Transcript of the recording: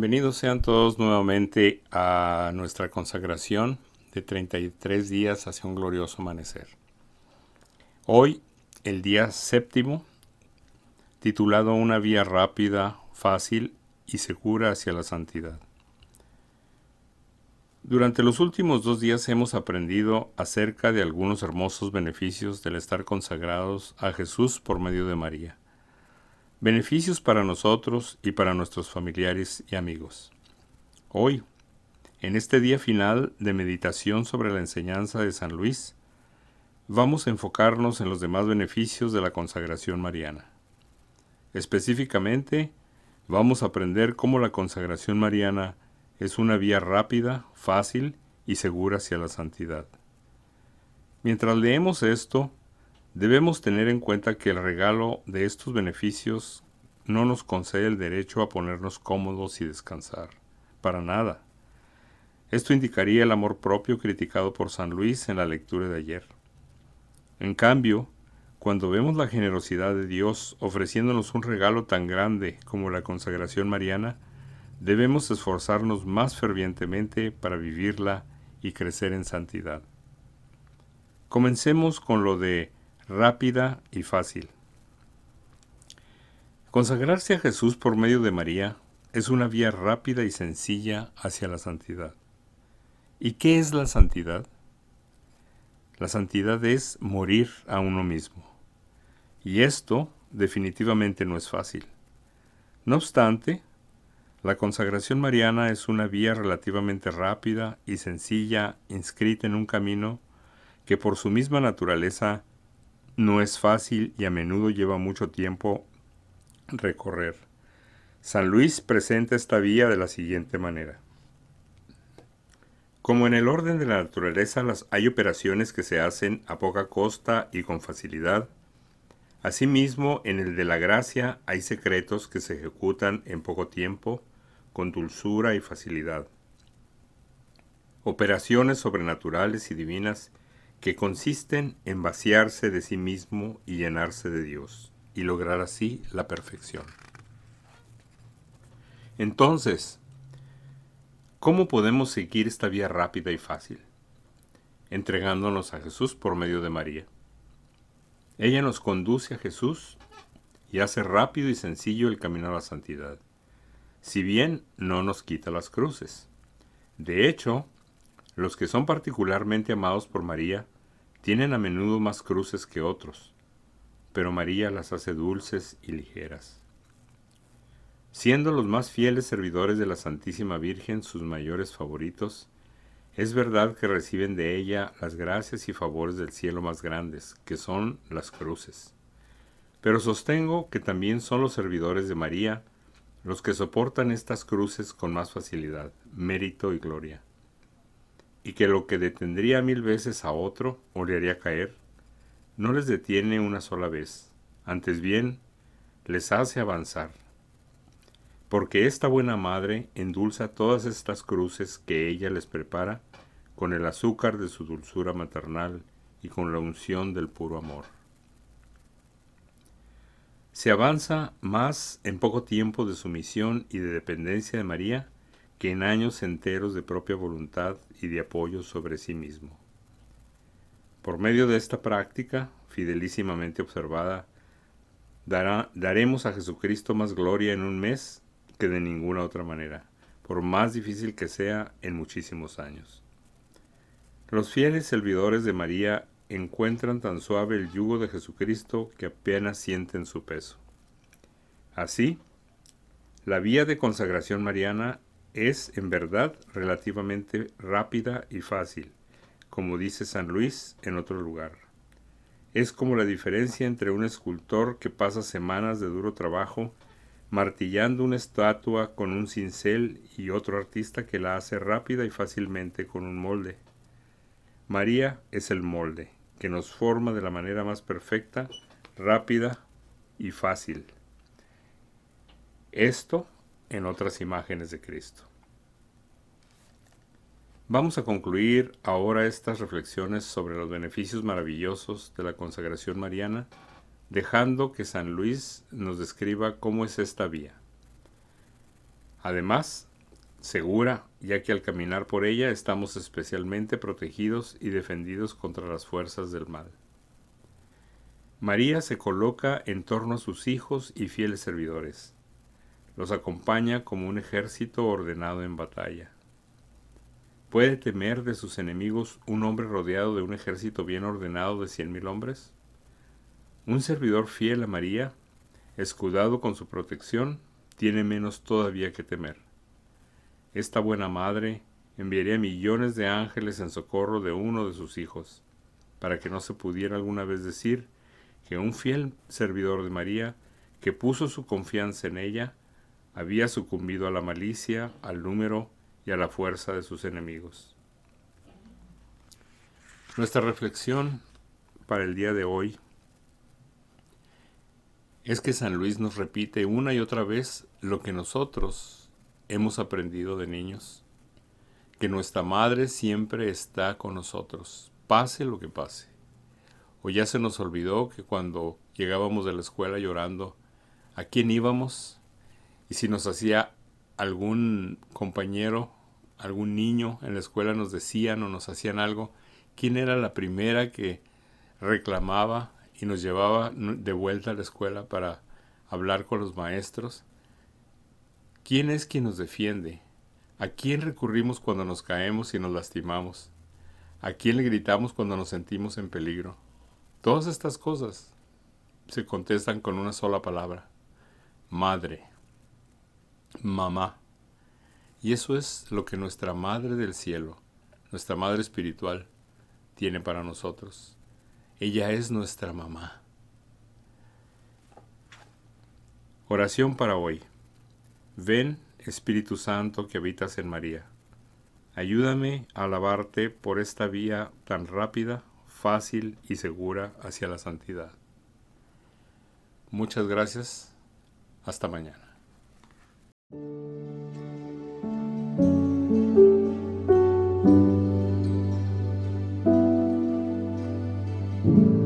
Bienvenidos sean todos nuevamente a nuestra consagración de 33 días hacia un glorioso amanecer. Hoy, el día séptimo, titulado Una vía rápida, fácil y segura hacia la santidad. Durante los últimos dos días hemos aprendido acerca de algunos hermosos beneficios del estar consagrados a Jesús por medio de María. Beneficios para nosotros y para nuestros familiares y amigos. Hoy, en este día final de meditación sobre la enseñanza de San Luis, vamos a enfocarnos en los demás beneficios de la consagración mariana. Específicamente, vamos a aprender cómo la consagración mariana es una vía rápida, fácil y segura hacia la santidad. Mientras leemos esto, Debemos tener en cuenta que el regalo de estos beneficios no nos concede el derecho a ponernos cómodos y descansar. Para nada. Esto indicaría el amor propio criticado por San Luis en la lectura de ayer. En cambio, cuando vemos la generosidad de Dios ofreciéndonos un regalo tan grande como la consagración mariana, debemos esforzarnos más fervientemente para vivirla y crecer en santidad. Comencemos con lo de rápida y fácil. Consagrarse a Jesús por medio de María es una vía rápida y sencilla hacia la santidad. ¿Y qué es la santidad? La santidad es morir a uno mismo. Y esto definitivamente no es fácil. No obstante, la consagración mariana es una vía relativamente rápida y sencilla inscrita en un camino que por su misma naturaleza no es fácil y a menudo lleva mucho tiempo recorrer. San Luis presenta esta vía de la siguiente manera. Como en el orden de la naturaleza las hay operaciones que se hacen a poca costa y con facilidad, asimismo en el de la gracia hay secretos que se ejecutan en poco tiempo, con dulzura y facilidad. Operaciones sobrenaturales y divinas que consisten en vaciarse de sí mismo y llenarse de Dios, y lograr así la perfección. Entonces, ¿cómo podemos seguir esta vía rápida y fácil? Entregándonos a Jesús por medio de María. Ella nos conduce a Jesús y hace rápido y sencillo el camino a la santidad, si bien no nos quita las cruces. De hecho, los que son particularmente amados por María tienen a menudo más cruces que otros, pero María las hace dulces y ligeras. Siendo los más fieles servidores de la Santísima Virgen sus mayores favoritos, es verdad que reciben de ella las gracias y favores del cielo más grandes, que son las cruces. Pero sostengo que también son los servidores de María los que soportan estas cruces con más facilidad, mérito y gloria y que lo que detendría mil veces a otro o le haría caer, no les detiene una sola vez, antes bien les hace avanzar. Porque esta buena madre endulza todas estas cruces que ella les prepara con el azúcar de su dulzura maternal y con la unción del puro amor. Se avanza más en poco tiempo de sumisión y de dependencia de María que en años enteros de propia voluntad y de apoyo sobre sí mismo. Por medio de esta práctica, fidelísimamente observada, daremos a Jesucristo más gloria en un mes que de ninguna otra manera, por más difícil que sea en muchísimos años. Los fieles servidores de María encuentran tan suave el yugo de Jesucristo que apenas sienten su peso. Así, la vía de consagración mariana es en verdad relativamente rápida y fácil, como dice San Luis en otro lugar. Es como la diferencia entre un escultor que pasa semanas de duro trabajo martillando una estatua con un cincel y otro artista que la hace rápida y fácilmente con un molde. María es el molde, que nos forma de la manera más perfecta, rápida y fácil. Esto en otras imágenes de Cristo. Vamos a concluir ahora estas reflexiones sobre los beneficios maravillosos de la consagración mariana, dejando que San Luis nos describa cómo es esta vía. Además, segura, ya que al caminar por ella estamos especialmente protegidos y defendidos contra las fuerzas del mal. María se coloca en torno a sus hijos y fieles servidores. Los acompaña como un ejército ordenado en batalla. ¿Puede temer de sus enemigos un hombre rodeado de un ejército bien ordenado de cien mil hombres? Un servidor fiel a María, escudado con su protección, tiene menos todavía que temer. Esta buena madre enviaría millones de ángeles en socorro de uno de sus hijos, para que no se pudiera alguna vez decir que un fiel servidor de María, que puso su confianza en ella, había sucumbido a la malicia, al número y a la fuerza de sus enemigos. Nuestra reflexión para el día de hoy es que San Luis nos repite una y otra vez lo que nosotros hemos aprendido de niños, que nuestra madre siempre está con nosotros, pase lo que pase. O ya se nos olvidó que cuando llegábamos de la escuela llorando, ¿a quién íbamos? Y si nos hacía algún compañero, algún niño en la escuela nos decían o nos hacían algo, ¿quién era la primera que reclamaba y nos llevaba de vuelta a la escuela para hablar con los maestros? ¿Quién es quien nos defiende? ¿A quién recurrimos cuando nos caemos y nos lastimamos? ¿A quién le gritamos cuando nos sentimos en peligro? Todas estas cosas se contestan con una sola palabra. Madre mamá. Y eso es lo que nuestra Madre del Cielo, nuestra Madre Espiritual, tiene para nosotros. Ella es nuestra mamá. Oración para hoy. Ven, Espíritu Santo, que habitas en María. Ayúdame a alabarte por esta vía tan rápida, fácil y segura hacia la santidad. Muchas gracias. Hasta mañana. thank you